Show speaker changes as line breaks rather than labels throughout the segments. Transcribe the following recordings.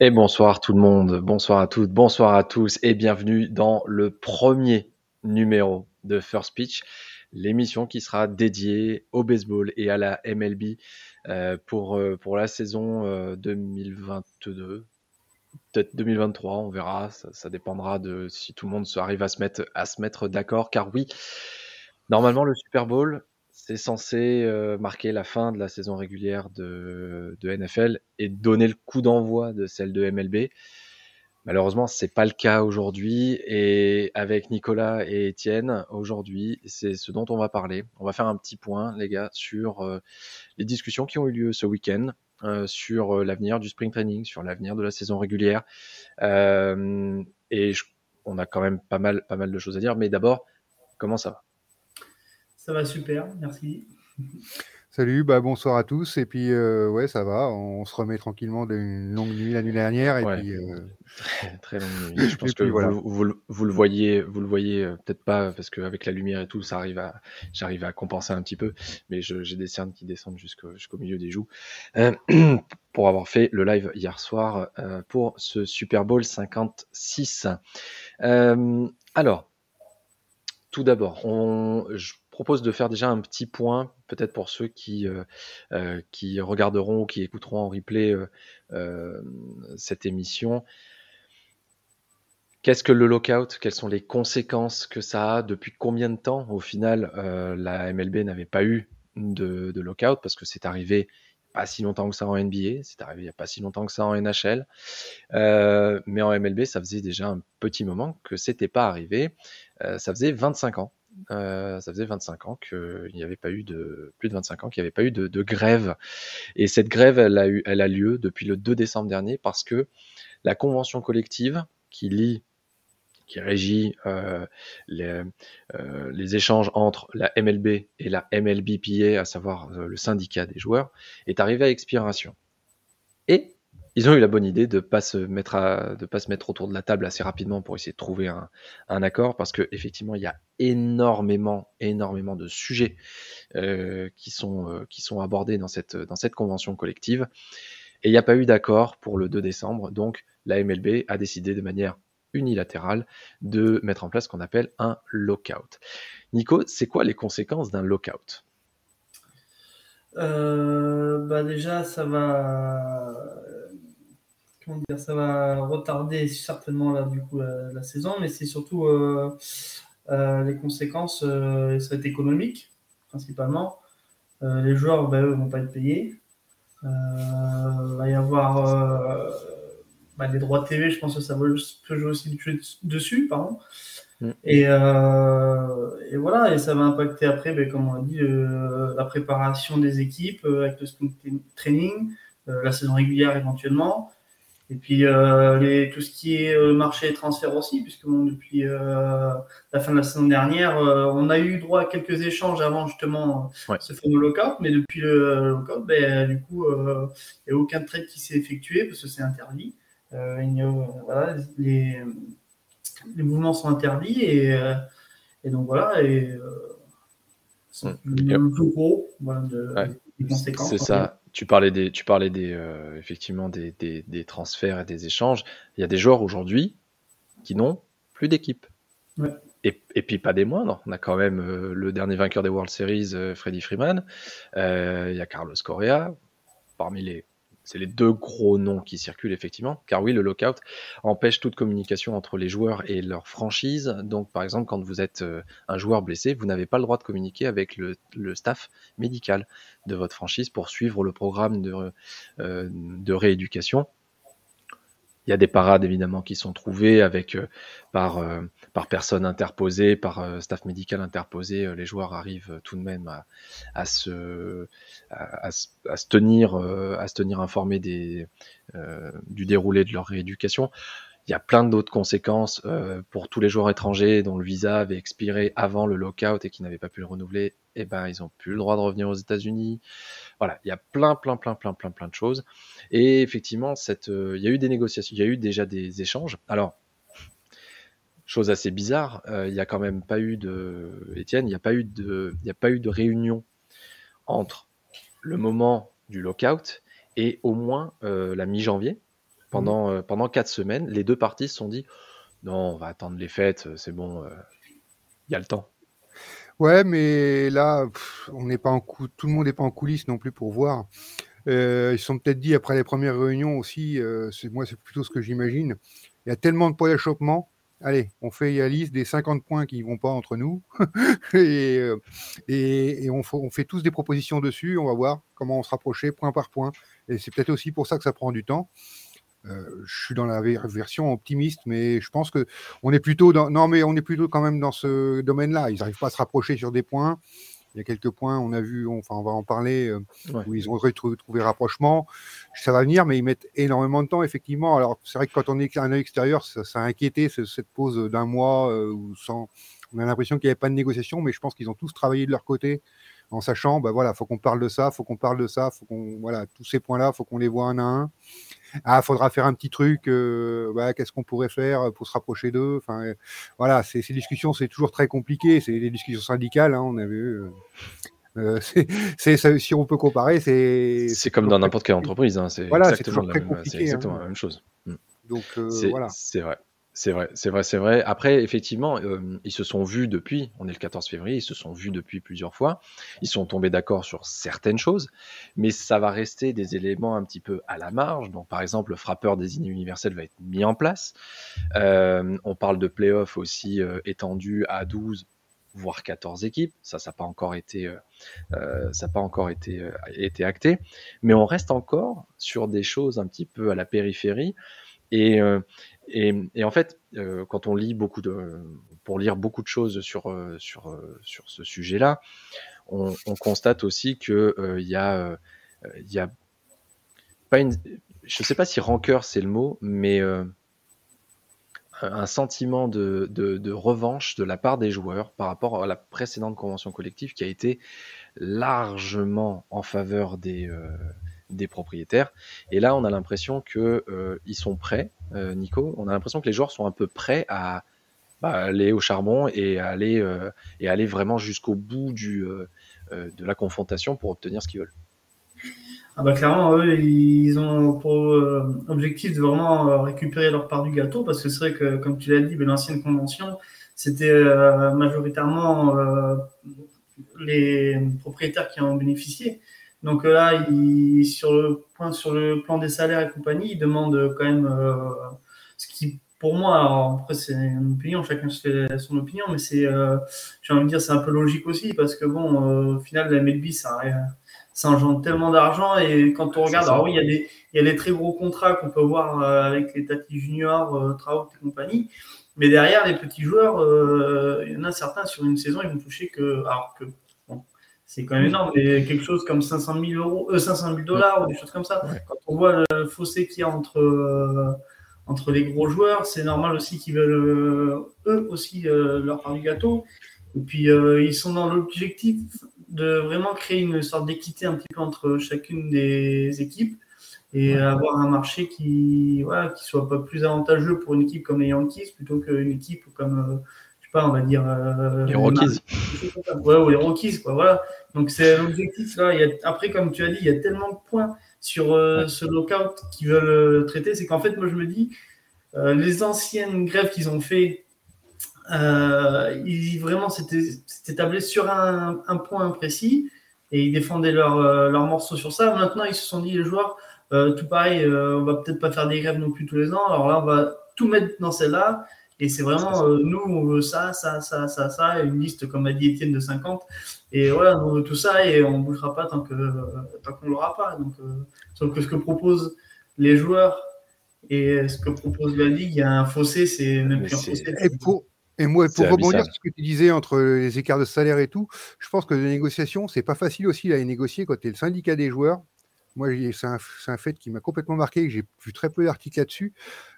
Et bonsoir tout le monde, bonsoir à toutes, bonsoir à tous et bienvenue dans le premier numéro de First Pitch, l'émission qui sera dédiée au baseball et à la MLB euh, pour, euh, pour la saison 2022, euh, peut-être 2023, on verra, ça, ça, dépendra de si tout le monde arrive à se mettre, à se mettre d'accord, car oui, normalement le Super Bowl, c'est censé euh, marquer la fin de la saison régulière de, NFL et donner le coup d'envoi de celle de MLB. Malheureusement, c'est pas le cas aujourd'hui. Et avec Nicolas et Étienne, aujourd'hui, c'est ce dont on va parler. On va faire un petit point, les gars, sur euh, les discussions qui ont eu lieu ce week-end, euh, sur l'avenir du spring training, sur l'avenir de la saison régulière. et on a quand même pas mal, pas mal de choses à dire. Mais d'abord, comment ça va?
Ça va super, merci.
Salut, bah bonsoir à tous. Et puis, euh, ouais, ça va. On se remet tranquillement d'une longue nuit la nuit dernière. Et puis, euh,
très, longue nuit. Je pense que vous, le voyez, vous le voyez euh, peut-être pas parce qu'avec la lumière et tout, ça arrive à, j'arrive à compenser un petit peu. Mais j'ai des cernes qui descendent jusqu'au milieu des joues pour avoir fait le live hier soir pour ce Super Bowl 56. alors, tout d'abord, on, propose de faire déjà un petit point, peut-être pour ceux qui, euh, euh, regarderont ou qui écouteront en replay euh, cette émission. Qu'est-ce que le lockout? Quelles sont les conséquences que ça a? Depuis combien de temps, au final, la MLB n'avait pas eu de, de lockout? Parce que c'est arrivé pas si longtemps que ça en NBA, c'est arrivé il n'y a pas si longtemps que ça en NHL, mais en MLB, ça faisait déjà un petit moment que c'était pas arrivé. ça faisait 25 ans euh, ça faisait 25 ans qu'il n'y avait pas eu de plus de 25 ans qu'il n'y avait pas eu de, grève. Et cette grève, elle a, eu, elle a lieu depuis le 2 décembre dernier parce que la convention collective qui lie qui régit euh, euh, les, échanges entre la MLB et la MLBPA, à savoir le syndicat des joueurs, est arrivée à expiration. Et ils ont eu la bonne idée de pas se mettre à, de pas se mettre autour de la table assez rapidement pour essayer de trouver un, accord parce que effectivement il y a énormément énormément de sujets euh, qui sont euh, qui sont abordés dans cette dans cette convention collective. Et il n'y a pas eu d'accord pour le 2 décembre. Donc la MLB a décidé de manière unilatérale de mettre en place ce qu'on appelle un lockout. Nico, c'est quoi les conséquences d'un lockout?
Euh, bah déjà, ça va ça va retarder certainement là, du coup, la, saison, mais c'est surtout euh, euh, les conséquences, euh, ça va être économique, principalement. les joueurs, ben, eux, vont pas être payés. il va y avoir bah, les droits TV, je pense que ça peut jouer aussi dessus, pardon. Mm. Et, et, voilà, et ça va impacter après, ben, comme on a dit, la préparation des équipes avec le sprint training, la saison régulière éventuellement, et puis euh, les, tout ce qui est euh, marché et transfert aussi, puisque bon, depuis euh, la fin de la saison dernière, on a eu droit à quelques échanges avant justement ce fameux lockout, mais depuis le lockout, ben, du coup, il n'y a aucun trade qui s'est effectué parce que c'est interdit. Il a, voilà, les, les, mouvements sont interdits et, et donc voilà, et c'est le plus gros voilà, de, des conséquences.
C'est ça tu parlais des, tu parlais des, euh, effectivement des, des, des, transferts et des échanges. Il y a des joueurs aujourd'hui qui n'ont plus d'équipe.
Ouais.
Et, et, puis pas des moindres. On a quand même euh, le dernier vainqueur des World Series, euh, Freddie Freeman. il y a Carlos Correa. Parmi les c'est les deux gros noms qui circulent effectivement, car oui, le lockout empêche toute communication entre les joueurs et leur franchise. Donc, par exemple, quand vous êtes euh, un joueur blessé, vous n'avez pas le droit de communiquer avec le, staff médical de votre franchise pour suivre le programme de, euh, de rééducation il y a des parades évidemment qui sont trouvées avec euh, par euh, par personne interposée, par euh, staff médical interposé. les joueurs arrivent tout de même à, se tenir à se tenir informés des du déroulé de leur rééducation. Il y a plein d'autres conséquences pour tous les joueurs étrangers dont le visa avait expiré avant le lockout et qui n'avaient pas pu le renouveler. Eh ben, ils ont plus le droit de revenir aux États-Unis. Voilà, il y a plein, plein, plein, plein, plein, plein de choses. Et effectivement, cette, euh, il y a eu des négociations, il y a eu déjà des échanges. Alors, chose assez bizarre, euh, il n'y a quand même pas eu de, Étienne, il n'y a pas eu de, a pas eu de réunion entre le moment du lockout et au moins euh, la mi-janvier, pendant, euh, pendant quatre semaines, les deux parties se sont dit non, on va attendre les fêtes, c'est bon, il y a le temps.
Ouais, mais là, on n'est pas en tout le monde n'est pas en coulisses non plus pour voir. ils se sont peut-être dit après les premières réunions aussi, c'est moi c'est plutôt ce que j'imagine. Il y a tellement de points d'achoppement allez, on fait la liste des 50 points qui ne vont pas entre nous euh, et, et, on, fait tous des propositions dessus. On va voir comment on se rapprocher point par point. Et c'est peut-être aussi pour ça que ça prend du temps. Euh, je suis dans la version optimiste, mais je pense que on est plutôt dans, non, mais on est plutôt quand même dans ce domaine-là. Ils n'arrivent pas à se rapprocher sur des points. Il y a quelques points, on a vu, enfin, on va en parler, euh, où ils ont retrouvé rapprochement. Ça va venir, mais ils mettent énormément de temps, effectivement. Alors, c'est vrai que quand on est à un œil extérieur, ça, a inquiété cette pause d'un mois euh, sans. On a l'impression qu'il n'y avait pas de négociation, mais je pense qu'ils ont tous travaillé de leur côté en sachant, bah voilà, faut qu'on parle de ça, faut qu'on parle de ça, faut qu'on, voilà, tous ces points-là, faut qu'on les voit un à un. Ah, faudra faire un petit truc. Euh, qu'est-ce qu'on pourrait faire pour se rapprocher d'eux Enfin, euh, voilà, ces, discussions, c'est toujours très compliqué. C'est des discussions syndicales, hein, on a vu. Euh, c'est, si on peut comparer, c'est.
C'est comme dans n'importe quelle entreprise. Hein, c'est
voilà,
exactement,
la même,
exactement la même chose.
Mm. Donc
voilà. C'est vrai. C'est vrai, c'est vrai, c'est vrai. Après, effectivement, euh, ils se sont vus depuis, on est le 14 février, ils se sont vus depuis plusieurs fois. Ils sont tombés d'accord sur certaines choses, mais ça va rester des éléments un petit peu à la marge. Donc, par exemple, le frappeur désigné universel va être mis en place. Euh, on parle de playoff aussi euh, étendu à 12 voire 14 équipes. Ça, ça n'a pas encore été, ça pas encore été acté. Mais on reste encore sur des choses un petit peu à la périphérie. Et, et, en fait, euh, quand on lit beaucoup de, pour lire beaucoup de choses sur euh, sur euh, sur ce sujet-là, on, constate aussi que il y a il y a pas une, je sais pas si rancœur c'est le mot, mais un sentiment de, de, de, revanche de la part des joueurs par rapport à la précédente convention collective qui a été largement en faveur des, des propriétaires. Et là, on a l'impression que euh, sont prêts, euh, Nico. On a l'impression que les joueurs sont un peu prêts à bah, aller au charbon et aller euh, et aller vraiment jusqu'au bout du de la confrontation pour obtenir ce qu'ils veulent.
Ah bah clairement, eux, ils ont pour objectif de vraiment récupérer leur part du gâteau, parce que c'est vrai que, comme tu l'as dit, l'ancienne convention, c'était majoritairement les propriétaires qui en bénéficiaient. Donc euh, là, il, sur, le point, sur le plan des salaires et compagnie, il demande quand même euh, ce qui, pour moi, après c'est une opinion, chacun se fait son opinion, mais c'est, euh, j'ai envie de dire, c'est un peu logique aussi parce que bon, au final, la MLB, ça, ça engendre tellement d'argent et quand on regarde, alors oui, il y a des, il y a des très gros contrats qu'on peut voir avec les Tati Junior, Trout et compagnie. Mais derrière, les petits joueurs, il y en a certains sur une saison, ils vont toucher que, alors que c'est quand même énorme. Mais quelque chose comme 500 000 euros, 500 000 dollars ou des choses comme ça. Quand on voit le fossé qu'il y a entre, euh, entre les gros joueurs, c'est normal aussi qu'ils veulent euh, eux aussi euh, leur part du gâteau. Et puis ils sont dans l'objectif de vraiment créer une sorte d'équité un petit peu entre chacune des équipes et avoir un marché qui voilà, qui soit pas plus avantageux pour une équipe comme les Yankees plutôt qu'une équipe comme pas, on va dire.
Euh, les Rockies.
Ouais, ou les Rockies, quoi. Voilà. Donc, c'est l'objectif là. Il y a, après, comme tu as dit, il y a tellement de points sur euh, ce lockout qu'ils veulent euh, traiter. C'est qu'en fait, moi, je me dis, les anciennes grèves qu'ils ont fait, ils vraiment c'était tablé sur un, un, point précis et ils défendaient leur, leur morceau sur ça. Maintenant, ils se sont dit, les joueurs, tout pareil, on va peut-être pas faire des grèves non plus tous les ans. Alors là, on va tout mettre dans celle-là et c'est vraiment, euh, nous, on veut ça, ça, ça, ça, ça, une liste, comme a dit Étienne, de 50. Et voilà, on veut tout ça et on ne bougera pas tant qu'on tant qu'on l'aura pas. Donc, euh, sauf que ce que proposent les joueurs et ce que propose la Ligue, il y a un fossé, c'est même plus un fossé.
Et, pour, et moi, pour rebondir sur ce que tu disais entre les écarts de salaire et tout, je pense que les négociations, c'est pas facile aussi à les négocier quand tu es le syndicat des joueurs moi, c'est un, fait qui m'a complètement marqué, j'ai vu très peu d'articles là-dessus,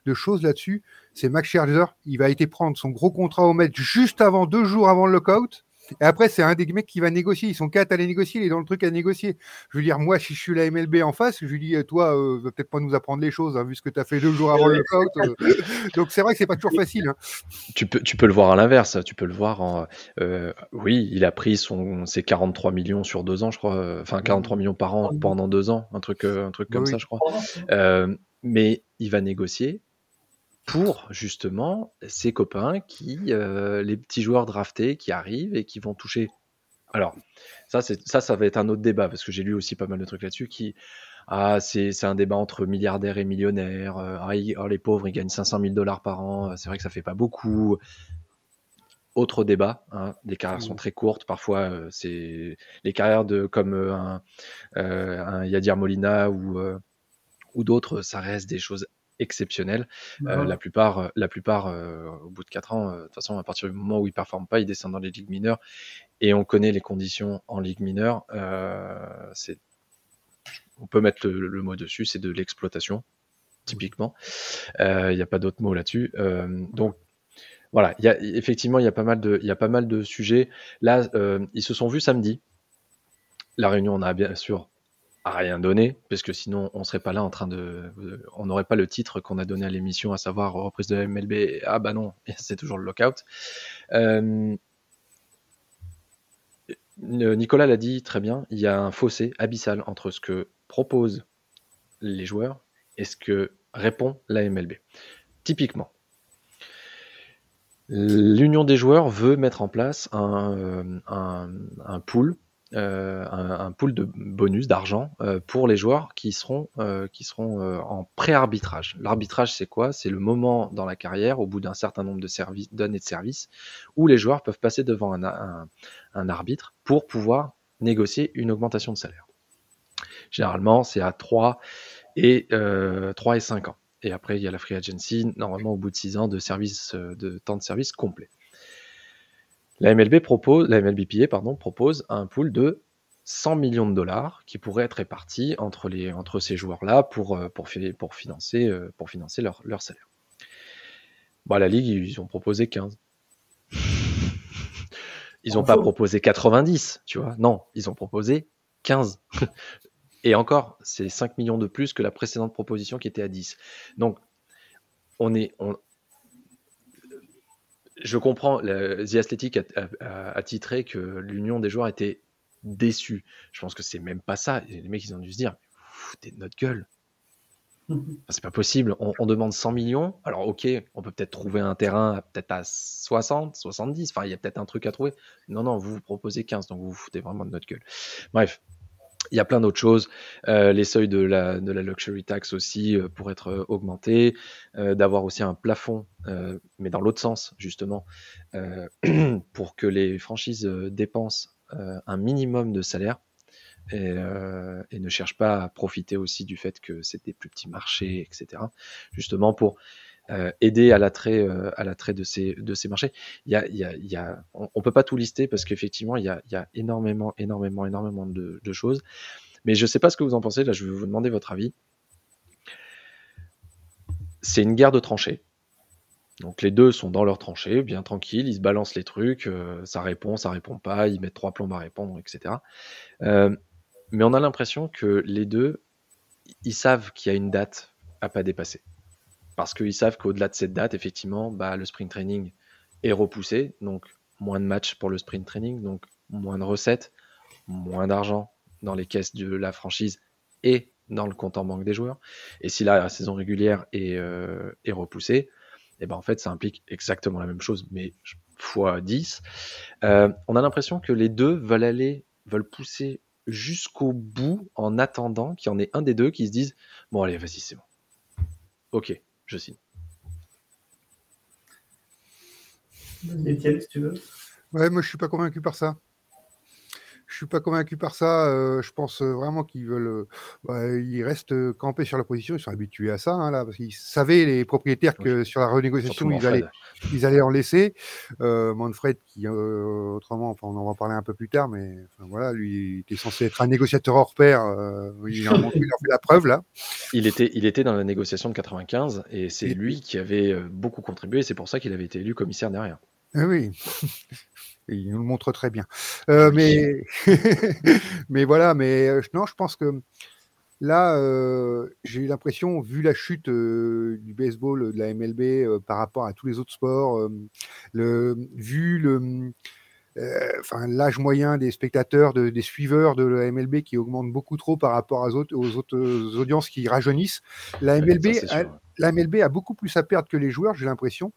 de choses là-dessus. C'est Max Scherzer, il va été prendre son gros contrat au Met juste avant, deux jours avant le lockout. Et après, c'est un des mecs qui va négocier. Ils sont quatre à les négocier. Il est dans le truc à négocier. Je veux dire, moi, si je suis la MLB en face, je lui dis, euh, toi, euh, va peut-être pas nous apprendre les choses, hein, vu ce que tu as fait deux jours avant le lockout. Euh. Donc, c'est vrai que c'est pas toujours facile. Hein.
Tu, peux, tu peux le voir à l'inverse. Tu peux le voir en. oui, il a pris son, ses 43 millions sur deux ans, je crois. Enfin, 43 millions par an pendant deux ans. Un truc, un truc comme ça, je crois. mais il va négocier pour justement ses copains qui, les petits joueurs draftés qui arrivent et qui vont toucher. Alors, ça, ça, ça va être un autre débat parce que j'ai lu aussi pas mal de trucs là-dessus qui, ah, c'est un débat entre milliardaires et millionnaires. ah, oh, les pauvres, ils gagnent 500 000 dollars par an. C'est vrai que ça fait pas beaucoup. Autre débat. Hein, les carrières sont très courtes. Parfois, c'est les carrières de comme un, un Yadir Molina ou ou d'autres, ça reste des choses exceptionnelles. Bah la plupart, la plupart au bout de 4 ans, de toute façon, à partir du moment où ils performent pas, ils descendent dans les ligues mineures. Et on connaît les conditions en ligue mineure. c'est on peut mettre le, mot dessus, c'est de l'exploitation, typiquement. Il n'y a pas d'autre mot là-dessus. donc, voilà, y a, effectivement, il y, a pas mal de, y a pas mal de sujets. Là, ils se sont vus samedi. La réunion, on a bien sûr rien donné, parce que sinon on serait pas là en train de, on n'aurait pas le titre qu'on a donné à l'émission, à savoir reprise de la MLB. Ah bah non, c'est toujours le lockout. Nicolas l'a dit très bien, il y a un fossé abyssal entre ce que proposent les joueurs et ce que répond la MLB. Typiquement, l'Union des joueurs veut mettre en place un, euh, un, pool euh, un, pool de bonus d'argent euh, pour les joueurs qui seront, qui seront en pré-arbitrage. L'arbitrage, c'est quoi? C'est le moment dans la carrière, au bout d'un certain nombre de d'années de service, où les joueurs peuvent passer devant un, arbitre pour pouvoir négocier une augmentation de salaire. Généralement, c'est à 3 et, euh, 3 et 5 ans. Et après, il y a la free agency, normalement au bout de 6 ans de, service, euh, de temps de service complet. La MLB propose, la MLBPA pardon, propose un pool de 100 millions de dollars qui pourrait être répartis entre, les, entre ces joueurs-là pour, euh, pour, pour, financer, euh, pour financer leur, leur salaire. Bon, la Ligue, ils ont proposé 15. Ils n'ont pas proposé 90, tu vois. Non, ils ont proposé 15. Et encore, c'est 5 millions de plus que la précédente proposition qui était à 10. Donc, on est. On... Je comprends, The Athletic a, titré que l'union des joueurs était déçue. Je pense que c'est même pas ça. les mecs, ils ont dû se dire foutez de notre gueule. C'est pas possible. On, demande 100 millions. Alors, ok, on peut peut-être trouver un terrain peut-être à 60, 70. Enfin, il y a peut-être un truc à trouver. Non, non, vous vous proposez 15, donc vous vous foutez vraiment de notre gueule. Bref, il y a plein d'autres choses. Euh, les seuils de la, de la luxury tax aussi euh, pour être euh, augmentés, d'avoir aussi un plafond, mais dans l'autre sens justement, pour que les franchises dépensent un minimum de salaire et, et, ne cherchent pas à profiter aussi du fait que c'est des plus petits marchés, etc. Justement pour euh, aider à l'attrait euh, à l'attrait de ces marchés. A on, peut pas tout lister parce qu'effectivement il y a, énormément énormément énormément de, choses. Mais je sais pas ce que vous en pensez. Là, je vais vous demander votre avis. C'est une guerre de tranchées. Donc les deux sont dans leur tranchée, bien tranquilles, ils se balancent les trucs, euh, ça répond, ça répond pas, ils mettent trois plombes à répondre, etc. Mais on a l'impression que les deux, ils savent qu'il y a une date à pas dépasser parce qu'ils savent qu'au-delà de cette date, effectivement, bah, le sprint training est repoussé, donc moins de matchs pour le sprint training, donc moins de recettes, moins d'argent dans les caisses de la franchise et dans le compte en banque des joueurs. Et si la saison régulière est, euh, repoussée, eh ben en fait, ça implique exactement la même chose, mais fois 10. Euh, on a l'impression que les deux veulent aller, veulent pousser jusqu'au bout en attendant qu'il y en ait un des deux qui se dise Bon, allez, vas-y, c'est bon. Ok, je signe.
Étienne, si tu veux.
Ouais, moi je suis pas convaincu par ça. Je suis pas convaincu par ça. Euh, je pense euh, vraiment qu'ils veulent. Euh, bah, ils restent campés sur la position. Ils sont habitués à ça, hein, là, parce qu'ils savaient les propriétaires que sur la renégociation ils allaient, ils allaient en laisser. Manfred, qui autrement, enfin, on en va parler un peu plus tard, mais voilà, lui il était censé être un négociateur hors pair. il, en, a fait la preuve là.
Il était, il était dans la négociation de 95 et c'est lui qui avait beaucoup contribué. C'est pour ça qu'il avait été élu commissaire derrière.
Eh oui, il nous le montre très bien. Euh, mais, mais voilà, mais euh, non, je pense que là, euh, j'ai l'impression, vu la chute du baseball, de la MLB par rapport à tous les autres sports, le, vu le, enfin, l'âge moyen des spectateurs, des suiveurs de la MLB qui augmente beaucoup trop par rapport aux autres, aux autres audiences qui rajeunissent. La MLB, a, la MLB a beaucoup plus à perdre que les joueurs, j'ai l'impression.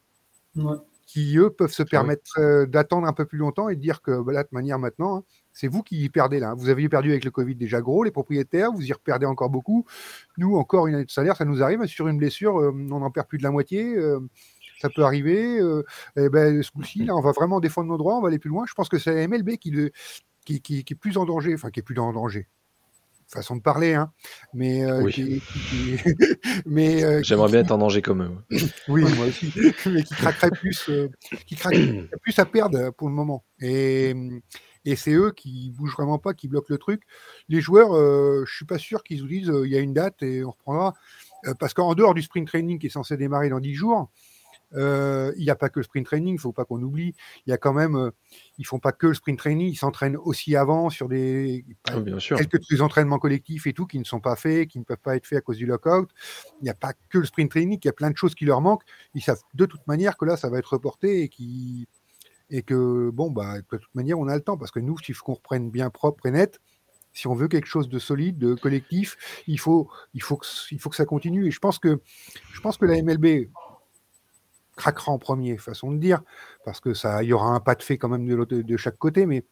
Qui, eux, peuvent se permettre d'attendre un peu plus longtemps et de dire que, bah, de manière maintenant, hein, c'est vous qui y perdez là. Vous aviez perdu avec le Covid déjà gros, les propriétaires, vous y reperdez encore beaucoup. Nous, encore une année de salaire, ça nous arrive. Sur une blessure, on en perd plus de la moitié ça peut arriver. Euh, et ben, ce coup-ci, là, on va vraiment défendre nos droits, on va aller plus loin. Je pense que c'est la MLB qui, qui, qui, est plus en danger, enfin qui est plus en danger. Façon de parler, hein. Mais, euh,
mais euh, j'aimerais bien être en danger comme eux.
oui, moi aussi. mais qui craquerait plus, qui craquerait plus à perdre pour le moment. Et, et c'est eux qui bougent vraiment pas, qui bloquent le truc. Les joueurs, je suis pas sûr qu'ils vous disent il y a une date et on reprendra. parce qu'en dehors du sprint training qui est censé démarrer dans 10 jours, euh, il n'y a pas que le sprint training, il ne faut pas qu'on oublie. Il y a quand même, euh, ils font pas que le sprint training, ils s'entraînent aussi avant sur des
oh, bien sûr.
quelques entraînements collectifs et tout qui ne sont pas faits, qui ne peuvent pas être faits à cause du lockout. Il n'y a pas que le sprint training, il y a plein de choses qui leur manquent. Ils savent de toute manière que là, ça va être reporté et qui et que bon bah de toute manière, on a le temps parce que nous, s'il faut qu'on reprenne bien propre et net, si on veut quelque chose de solide, de collectif, il faut, il faut, que, il faut que ça continue. Et je pense que, je pense que la MLB, craquera en premier, façon de dire, parce que ça, il y aura un pas de fait quand même de, de chaque côté, mais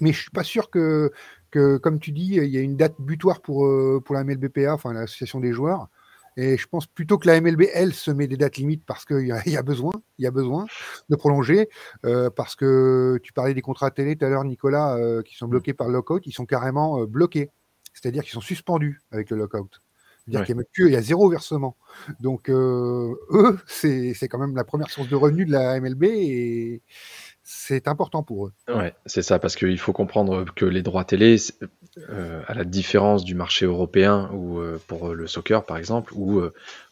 mais je suis pas sûr que, que, comme tu dis, il y a une date butoir pour, euh, pour la MLBPA, enfin l'association des joueurs. Et je pense plutôt que la MLB, elle, se met des dates limites parce qu'il y, y, a besoin, il y a besoin de prolonger. Euh, parce que tu parlais des contrats télé tout à l'heure, Nicolas, euh, qui sont mmh. bloqués par le lockout, ils sont carrément bloqués. C'est-à-dire qu'ils sont suspendus avec le lockout. C'est-à-dire qu'il y, a zéro versement. Donc, euh, eux, c'est quand même la première source de revenus de la MLB et c'est important pour eux.
Ouais, c'est ça, parce qu'il faut comprendre que les droits télé, euh, à la différence du marché européen ou euh, pour le soccer par exemple, où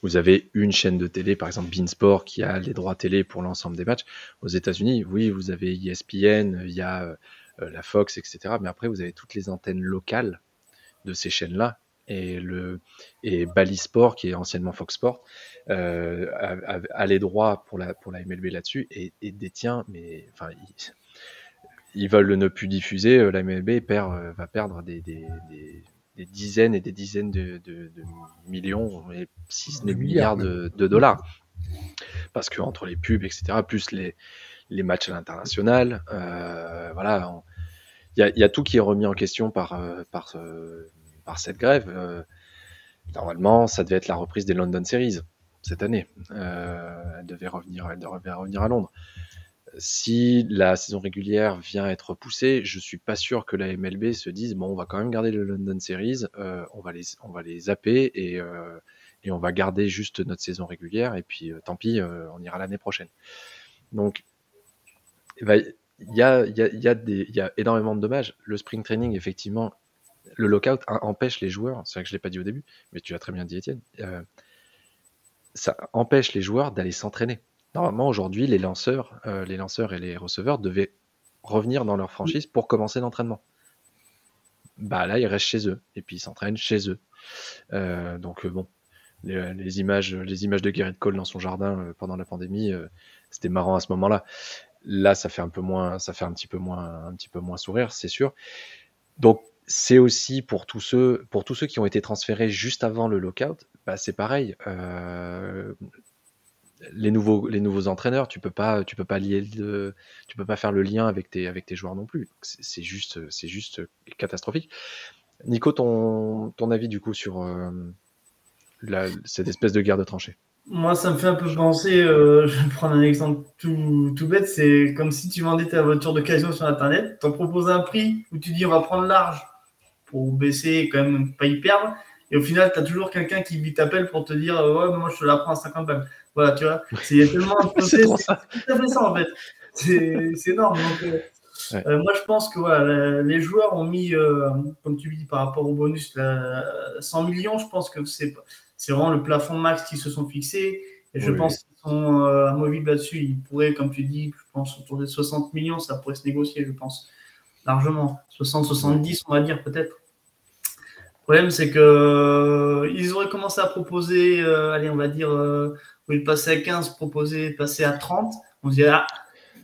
vous avez une chaîne de télé, par exemple Beansport, qui a les droits télé pour l'ensemble des matchs. Aux États-Unis, oui, vous avez ESPN, il y a la Fox, etc. Mais après, vous avez toutes les antennes locales de ces chaînes-là et le et Bally Sport qui est anciennement Fox Sport euh, a, les droits pour la pour la MLB là-dessus et, détient mais enfin ils, veulent ne plus diffuser euh, la MLB perd, euh, va perdre des, des, des, dizaines et des dizaines de, de, millions et si ce n'est milliards de, dollars. Parce que entre les pubs etc plus les les matchs à l'international voilà il y a, y a, tout qui est remis en question par par par cette grève. Euh, normalement, ça devait être la reprise des London Series cette année. Euh, elle devait revenir, elle devait revenir à Londres. Si la saison régulière vient être repoussée, je suis pas sûr que la MLB se dise bon, on va quand même garder le London Series, euh, on va les, on va les zapper et et on va garder juste notre saison régulière et puis tant pis, on ira l'année prochaine. Donc, il y a, y, a, y, y a énormément de dommages. Le spring training, effectivement, le lockout empêche les joueurs, c'est vrai que je ne l'ai pas dit au début, mais tu as très bien dit Étienne, euh, ça empêche les joueurs d'aller s'entraîner. Normalement, aujourd'hui, les lanceurs, euh, les lanceurs et les receveurs devaient revenir dans leur franchise pour commencer l'entraînement. Bah là, ils restent chez eux et puis ils s'entraînent chez eux. Euh, donc bon, les, images, les images de Garrett Cole dans son jardin pendant la pandémie, c'était marrant à ce moment-là. Là, ça fait un peu moins, ça fait un petit peu moins, un petit peu moins sourire, c'est sûr. Donc c'est aussi pour tous ceux pour tous ceux qui ont été transférés juste avant le lockout, bah c'est pareil. Euh, les nouveaux les nouveaux entraîneurs, tu peux pas tu peux pas lier tu peux pas faire le lien avec tes avec tes joueurs non plus. C'est juste c'est juste catastrophique. Nico, ton ton avis du coup sur euh, cette espèce de guerre de tranchées?
Moi, ça me fait un peu penser, euh, je vais prendre un exemple tout, tout bête, c'est comme si tu vendais ta voiture d'occasion sur Internet, t'en proposes un prix où tu dis on va prendre large pour baisser et quand même pas y perdre. Et au final, tu as toujours quelqu'un qui t'appelle pour te dire Ouais, moi je te la prends à 50 balles. Voilà, tu vois. C'est tellement c'est tout ça en fait. C'est énorme. Donc, euh, euh, moi, je pense que voilà, les joueurs ont mis, euh, comme tu dis, par rapport au bonus, 100 millions. Je pense que c'est vraiment le plafond max qui se sont fixés. Et je pense qu'ils sont amovibles là-dessus. Ils pourraient, comme tu dis, je pense autour des 60 millions, ça pourrait se négocier, je pense largement. 60-70, on va dire peut-être. Le problème, c'est que euh, ils auraient commencé à proposer, euh, allez, on va dire, euh, passaient à 15, proposer, passer à 30. On se dit, ah,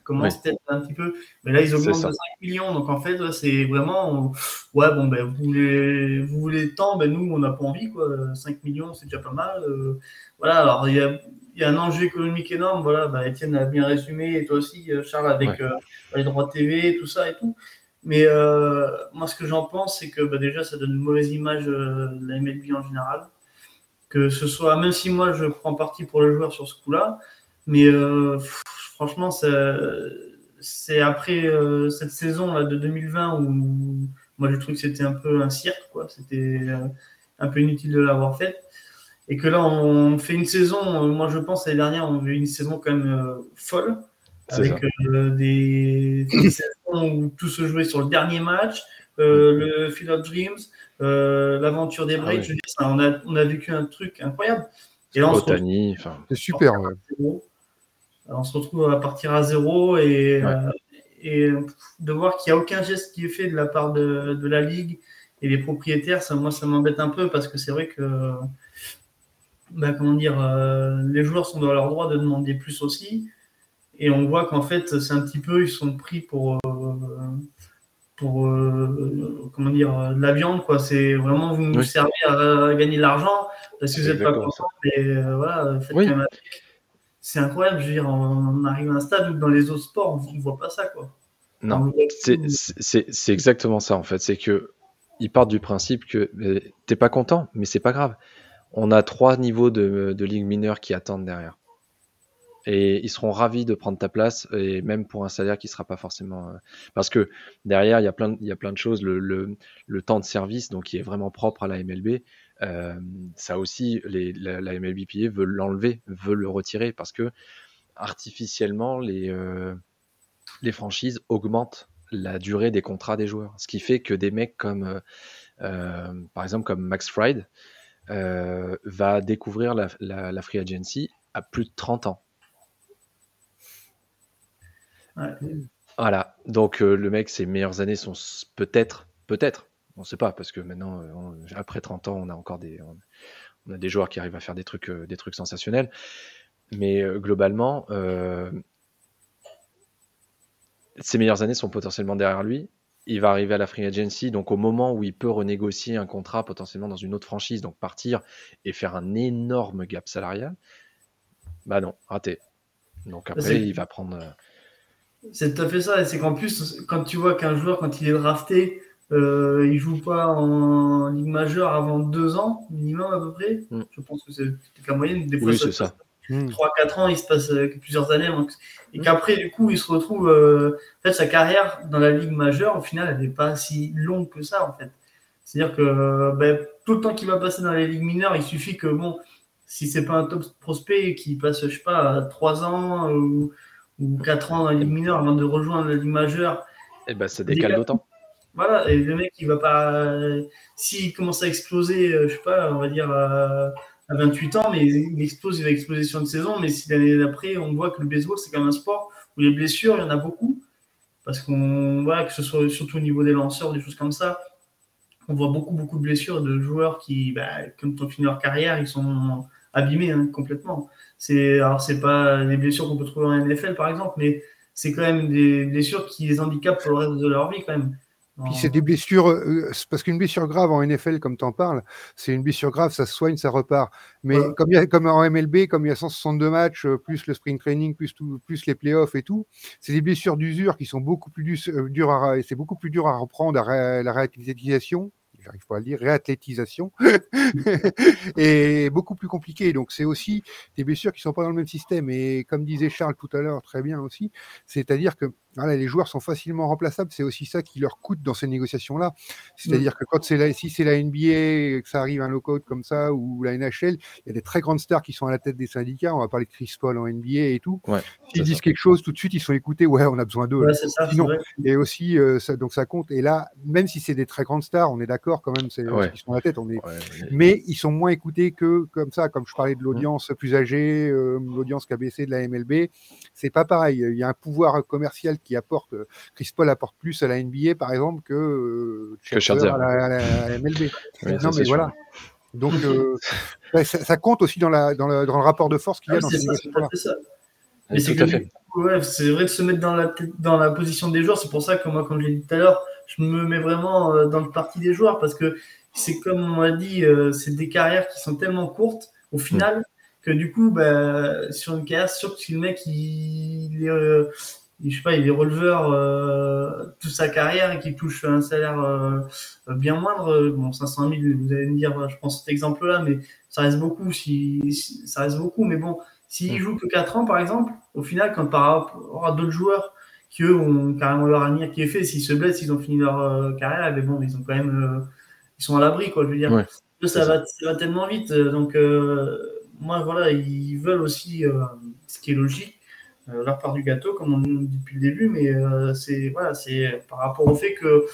commencent peut-être un petit peu. Mais là, ils augmentent de 5 millions. Donc en fait, c'est vraiment. Ouais, bon, ben, vous voulez, vous voulez tant, ben, nous, on n'a pas envie. Quoi. 5 millions, c'est déjà pas mal. Euh, voilà, alors il y a, y a, un enjeu économique énorme. Voilà, ben, Étienne a bien résumé, et toi aussi, Charles, avec euh, les droits TV, tout ça et tout. Mais moi, ce que j'en pense, c'est que bah, déjà, ça donne une mauvaise image de la MLB en général que ce soit, même si moi je prends parti pour le joueur sur ce coup-là, mais euh, franchement, c'est après euh, cette saison là, de 2020 où moi je trouve que c'était un peu un cirque, quoi. C'était euh, un peu inutile de l'avoir fait. Et que là, on fait une saison, moi je pense l'année dernière, on a eu une saison quand même folle, avec des, où tout se jouait sur le dernier match, le Field of Dreams, euh, l'aventure des Braves, ah on, a, on a vécu un truc incroyable.
Et là, c'est
super.
on se retrouve à partir à zéro et, euh, et de voir qu'il n'y a aucun geste qui est fait de la part de, de la ligue et les propriétaires, ça, moi, ça m'embête un peu parce que c'est vrai que, bah, comment dire, euh, les joueurs sont dans leur droit de demander plus aussi. Et on voit qu'en fait, c'est un petit peu, ils sont pris pour, pour euh, comment dire de la viande quoi. C'est vraiment vous nous servez à, gagner de l'argent parce que vous n'êtes pas content euh, voilà c'est incroyable je veux dire on, arrive à un stade où dans les autres sports on ne voit pas ça quoi.
Non c'est exactement ça en fait. C'est que ils partent du principe que t'es pas content mais c'est pas grave. On a trois niveaux de, de ligue mineure qui attendent derrière et ils seront ravis de prendre ta place et même pour un salaire qui sera pas forcément euh, parce que derrière il y a plein de, il y a plein de choses. Le, le, le, temps de service donc qui est vraiment propre à la MLB euh, ça aussi les, la, la MLBPA veut l'enlever veut le retirer parce que artificiellement les euh, les franchises augmentent la durée des contrats des joueurs. Ce qui fait que des mecs comme euh, euh par exemple comme Max Fried va découvrir la, la, la free agency à plus de 30 ans voilà. Donc euh, le mec, ses meilleures années sont peut-être, peut-être, on sait pas, parce que maintenant, euh, après 30 ans, on a encore des, on, a des joueurs qui arrivent à faire des trucs, euh, des trucs sensationnels. Mais globalement, ses meilleures années sont potentiellement derrière lui. Il va arriver à la free agency, donc au moment où il peut renégocier un contrat potentiellement dans une autre franchise, donc partir et faire un énorme gap salarial, bah non, raté. Donc après, il va prendre
c'est tout à fait ça. Et c'est qu'en plus, quand tu vois qu'un joueur, quand il est drafté, euh, il joue pas en Ligue majeure avant deux ans, minimum à peu près. Mm. Je pense que c'est la moyenne. Des fois,
oui, c'est ça.
3-4 mm. ans, il se passe euh, plusieurs années. Et mm. qu'après, du coup, il se retrouve. Euh, en fait, sa carrière dans la Ligue majeure, au final, elle n'est pas si longue que ça, en fait. C'est-à-dire que euh, ben, tout le temps qu'il va passer dans les ligues mineures, il suffit que, bon, si c'est pas un top prospect qui passe, je sais pas, 3 ans ou ou 4 ans dans la Ligue mineure avant de rejoindre la Ligue majeure.
Et eh ben, ça décale d'autant.
Voilà, et le mec, il va pas. S'il commence à exploser, euh, je sais pas, on va dire à, 28 ans, mais il explose, il va exploser sur une saison, mais si l'année d'après, on voit que le baseball, c'est quand même un sport où les blessures, il y en a beaucoup. Parce qu'on voit que ce soit surtout au niveau des lanceurs, des choses comme ça, on voit beaucoup, beaucoup de blessures de joueurs qui, bah, quand on finit leur carrière, ils sont abîmés hein, complètement. C'est alors c'est pas des blessures qu'on peut trouver en NFL par exemple, mais c'est quand même des blessures qui les handicapent pour le reste de leur vie quand même.
Puis c'est des blessures, euh, parce qu'une blessure grave en NFL, comme tu en parles, c'est une blessure grave, ça se soigne, ça repart. Mais comme, y a, comme en MLB, comme il y a 162 matchs, euh, plus le spring training, plus, tout, plus les playoffs et tout, c'est des blessures d'usure qui sont beaucoup plus euh, dures à, c'est beaucoup plus dur à reprendre à la réactivation j'arrive pas à le dire, réathlétisation, et beaucoup plus compliqué. Donc c'est aussi des blessures qui sont pas dans le même système. Et comme disait Charles tout à l'heure, très bien aussi, c'est-à-dire que voilà, les joueurs sont facilement remplaçables. C'est aussi ça qui leur coûte dans ces négociations-là. C'est-à-dire que quand c'est la, si c'est la NBA, que ça arrive un lockout comme ça, ou la NHL, il y a des très grandes stars qui sont à la tête des syndicats. On va parler de Chris Paul en NBA et tout. S'ils disent quelque chose, tout de suite, ils sont écoutés. Ouais, on a besoin d'eux. et aussi, euh, ça, donc ça compte. Et là, même si c'est des très grandes stars, on est d'accord quand même, c'est ils sont à la tête. On est... mais ils sont moins écoutés que comme ça, comme je parlais de mmh. l'audience plus âgée, euh, l'audience KBC de la MLB. C'est pas pareil. Il y a un pouvoir commercial qui apporte, euh, Chris Paul apporte plus à la NBA par exemple que, euh,
à,
la, MLB. non mais voilà. Donc euh, ça, compte aussi dans, la, dans, le, dans, le, rapport de force qu'il y a ah, dans ces
ça, Mais c'est c'est vrai de se mettre dans la, dans la position des joueurs. C'est pour ça que moi, comme j'ai dit tout à l'heure, je me mets vraiment dans le parti des joueurs parce que c'est comme on l'a dit, c'est des carrières qui sont tellement courtes au final que du coup, bah, sur une carrière, sûr que si le mec il, est, euh, je sais pas, il est releveur toute sa carrière et qu'il touche un salaire bien moindre, bon 500 000, vous allez me dire, je prends cet exemple-là, mais ça reste beaucoup. Si, ça reste beaucoup, mais bon, s'il joue que 4 ans par exemple, au final, quand par rapport à d'autres joueurs qui eux ont carrément leur avenir qui est fait. S'ils se blessent, ils ont fini leur euh, carrière, mais bon, ils ont quand même, euh, ils sont à l'abri, quoi. Je veux dire, ça, va, ça va tellement vite. Euh, donc, moi, voilà, ils veulent aussi, ce qui est logique, leur part du gâteau, comme on dit depuis le début, mais c'est voilà, par rapport au fait que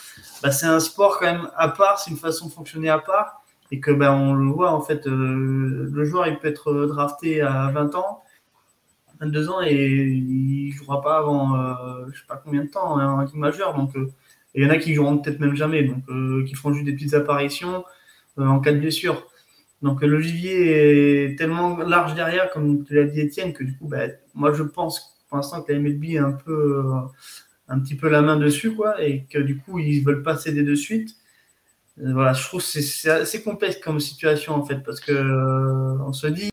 bah, c'est un sport quand même à part, c'est une façon de fonctionner à part, et que bah, on le voit en fait, le joueur il peut être drafté à 20 ans 22 ans et il jouera pas avant euh, je sais pas combien de temps hein, en équipe majeure. Donc, euh, il y en a qui joueront peut-être même jamais, donc euh, qui feront juste des petites apparitions en cas de blessure. Donc le vivier est tellement large derrière, comme tu l'as dit Étienne, que du coup, bah, moi je pense pour l'instant que la MLB est un peu un petit peu la main dessus, quoi, et que du coup ils veulent pas céder de suite. Voilà, je trouve que c'est assez complexe comme situation en fait, parce que on se dit,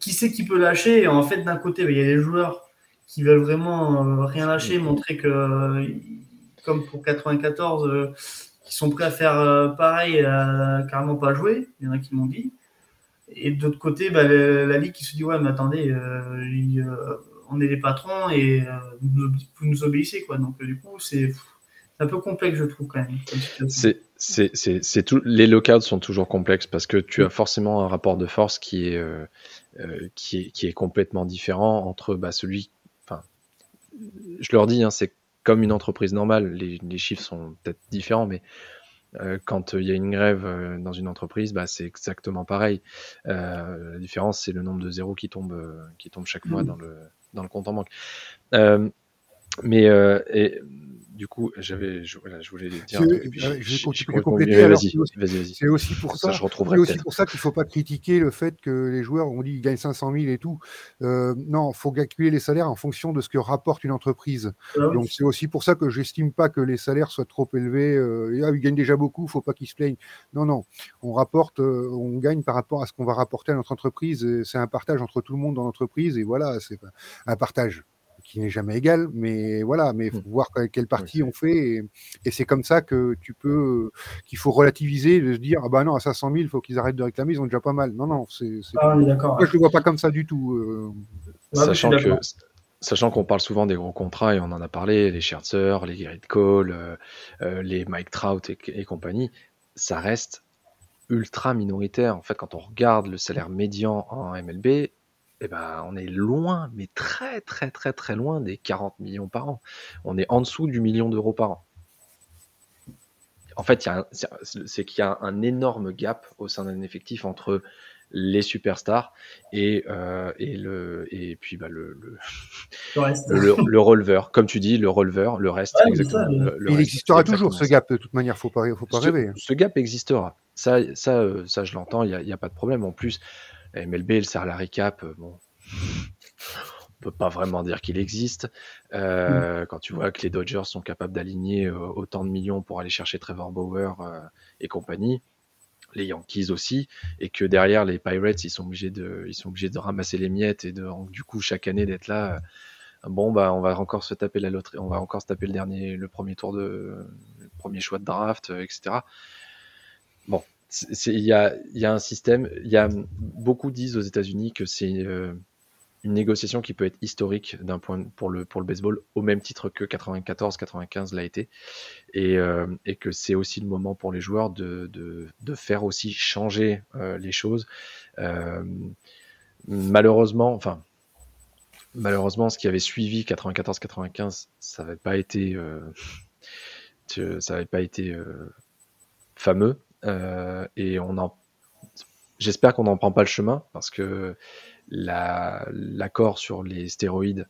qui sait qui peut lâcher? En fait, d'un côté, il y a des joueurs qui veulent vraiment euh, rien lâcher, mm. montrer que, euh, comme pour 94, euh, qui sont prêts à faire pareil, carrément pas jouer. Il y en a qui m'ont dit. Et d'autre côté, bah, la, Ligue qui se dit Ouais, mais attendez, on est les patrons et vous, nous obéissez. Quoi. Donc, du coup, c'est un peu complexe, je trouve, quand même.
C'est, tout, les lockouts sont toujours complexes parce que tu as forcément un rapport de force qui est, euh, euh, qui est, complètement différent entre bah, celui. Enfin, je leur dis, hein, c'est comme une entreprise normale. Les, les chiffres sont peut-être différents, mais euh, quand il y a une grève dans une entreprise, bah, c'est exactement pareil. la différence, c'est le nombre de zéros qui tombe, qui tombe chaque mois mmh. dans le, dans le compte en banque. mais et, du coup, j'avais, je, voulais dire. Un truc,
je, vais compléter. Vas-y, vas-y, C'est aussi pour ça. je retrouverai aussi pour ça qu'il ne faut pas critiquer le fait que les joueurs ont dit qu'ils gagnent 500 000 et tout. Euh, non, il faut calculer les salaires en fonction de ce que rapporte une entreprise. Ah Donc c'est aussi pour ça que j'estime pas que les salaires soient trop élevés. Euh, ah, ils gagnent déjà beaucoup, il faut pas qu'ils se plaignent. Non, non, on rapporte, euh, on gagne par rapport à ce qu'on va rapporter à notre entreprise. C'est un partage entre tout le monde dans l'entreprise et voilà, c'est un partage qui n'est jamais égal, mais voilà, mais faut mmh. voir quelle partie on fait, et, c'est comme ça que tu peux, qu'il faut relativiser, de se dire ah bah non à 500 000, il faut qu'ils arrêtent de réclamer, ils ont déjà pas mal. Non non, c'est, ah, d'accord. Moi je le vois pas comme ça du tout. Euh.
Sachant que Sachant qu'on parle souvent des gros contrats et on en a parlé, les Scherzer, les Gerrit Cole, euh, euh, les Mike Trout et, et, compagnie, ça reste ultra minoritaire. En fait, quand on regarde le salaire médian en MLB, eh ben, on est loin, mais très très très très loin des 40 millions par an. On est en dessous du million d'euros par an. En fait, c'est qu'il y a un énorme gap au sein d'un effectif entre les superstars et, euh, et, le, et puis bah, le, le, le, releveur. Comme tu dis, le releveur, le reste.
il existera toujours ce gap, de toute manière, faut pas, faut pas rêver.
Ce gap existera. Ça, ça, euh, ça je l'entends, il n'y a, a, pas de problème. En plus, MLB, le salary cap, euh, bon, on peut pas vraiment dire qu'il existe. Euh, mm. Quand tu vois que les Dodgers sont capables d'aligner euh, autant de millions pour aller chercher Trevor Bauer et compagnie, les Yankees aussi, et que derrière les Pirates, ils sont obligés de, ils sont obligés de ramasser les miettes et de, du coup, chaque année d'être là. bon, bah, on va encore se taper la loterie, on va encore se taper le dernier, le premier tour de, le premier choix de draft, etc. Il y a, un système. Y a beaucoup disent aux États-Unis que c'est euh, une négociation qui peut être historique d'un point pour le baseball au même titre que 94-95 l'a été et, euh, et que c'est aussi le moment pour les joueurs de, faire aussi changer euh, les choses. malheureusement, enfin malheureusement, ce qui avait suivi 94-95, ça n'avait pas été ça n'avait pas été fameux euh, et on en, j'espère qu'on n'en prend pas le chemin parce que l'accord sur les stéroïdes,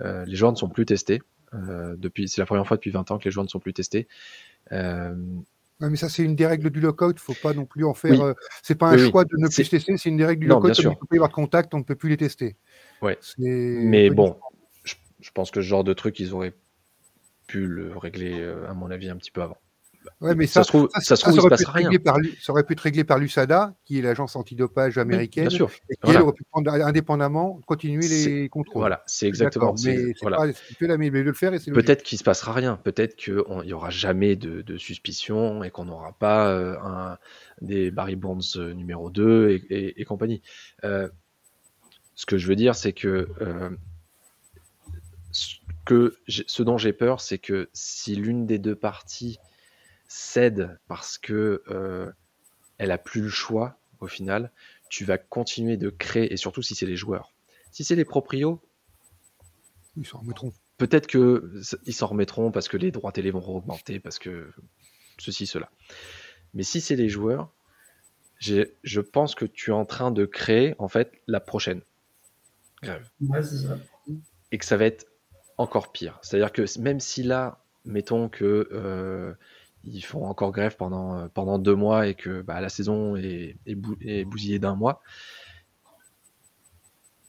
euh, les joueurs ne sont plus testés. Euh, depuis, c'est la première fois depuis 20 ans que les joueurs ne sont plus testés.
mais ça, c'est une des règles du lockout. Faut pas non plus en faire. C'est pas un choix de ne plus tester, c'est une des règles du lockout. Comme il ne peut y avoir de contact, on ne peut plus les tester.
Ouais. Mais bon, je, pense que ce genre de truc, ils auraient pu le régler, à mon avis, un petit peu avant.
Ouais, mais ça, ça, se trouve, ça, se trouve, il se rien. Par, ça aurait pu être réglé par l'USADA, qui est l'agence antidopage américaine, bien sûr. et qui aurait pu prendre indépendamment, continuer les contrôles.
Voilà, c'est exactement.
Mais voilà. pas de le faire.
Peut-être qu'il se passera rien. Peut-être qu'il n'y aura jamais de, de suspicion et qu'on n'aura pas euh, un, des Barry Bonds euh, numéro 2 et, et, et compagnie. Euh, ce que je veux dire, c'est que euh, que ce dont j'ai peur, c'est que si l'une des deux parties cède parce que euh, elle a plus le choix au final, tu vas continuer de créer et surtout si c'est les joueurs. Si c'est les proprios,
ils s'en remettront.
Peut-être que ils s'en remettront parce que les droits télé vont augmenter parce que ceci cela. Mais si c'est les joueurs, je pense que tu es en train de créer en fait la prochaine grève. Et que ça va être encore pire. C'est-à-dire que même si là, mettons que euh, ils font encore grève pendant, euh, pendant deux mois et que bah, la saison est, est, bousillée d'un mois,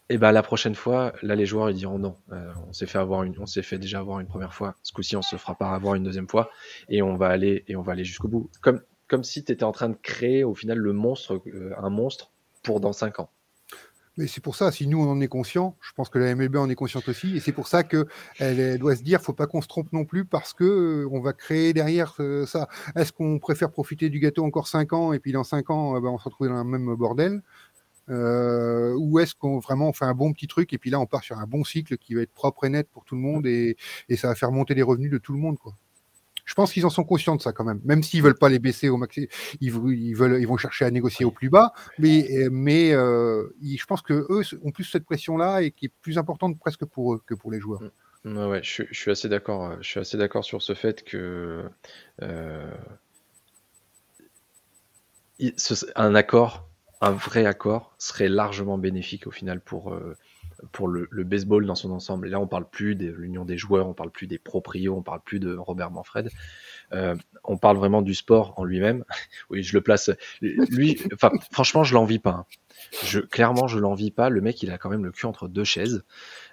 et bah la prochaine fois, là les joueurs ils diront non, euh, on s'est fait avoir une, on s'est fait déjà avoir une première fois, ce coup-ci on se fera pas avoir une deuxième fois et on va aller et on va aller jusqu'au bout, comme comme si tu étais en train de créer au final le monstre, un monstre pour dans cinq ans.
Mais c'est pour ça, si nous on en est conscient, je pense que la MLB en est consciente aussi, et c'est pour ça qu'elle elle doit se dire, faut pas qu'on se trompe non plus, parce que euh, on va créer derrière euh, ça. Est-ce qu'on préfère profiter du gâteau encore 5 ans, et puis dans 5 ans, euh, ben, on se retrouve dans le même bordel ou est-ce qu'on vraiment fait un bon petit truc et puis là on part sur un bon cycle qui va être propre et net pour tout le monde et, et ça va faire monter les revenus de tout le monde quoi. Je pense qu'ils en sont conscients de ça quand même, même s'ils veulent pas les baisser au maximum, ils, veulent, ils vont chercher à négocier au plus bas, mais, euh, mais euh, je pense que eux ont plus cette pression-là et qui est plus importante presque pour eux que pour les joueurs.
Mm. Ouais, je, suis assez d'accord. Euh, je suis assez d'accord sur ce fait que un accord, un vrai accord, serait largement bénéfique au final pour pour le, baseball dans son ensemble. Et là, on parle plus de l'union des joueurs, on parle plus des proprios, on parle plus de Robert Manfred. Euh, on parle vraiment du sport en lui-même. oui, je le place. Lui, enfin, franchement, je l'envie pas. Hein. Je, clairement, je l'envie pas. Le mec, il a quand même le cul entre deux chaises,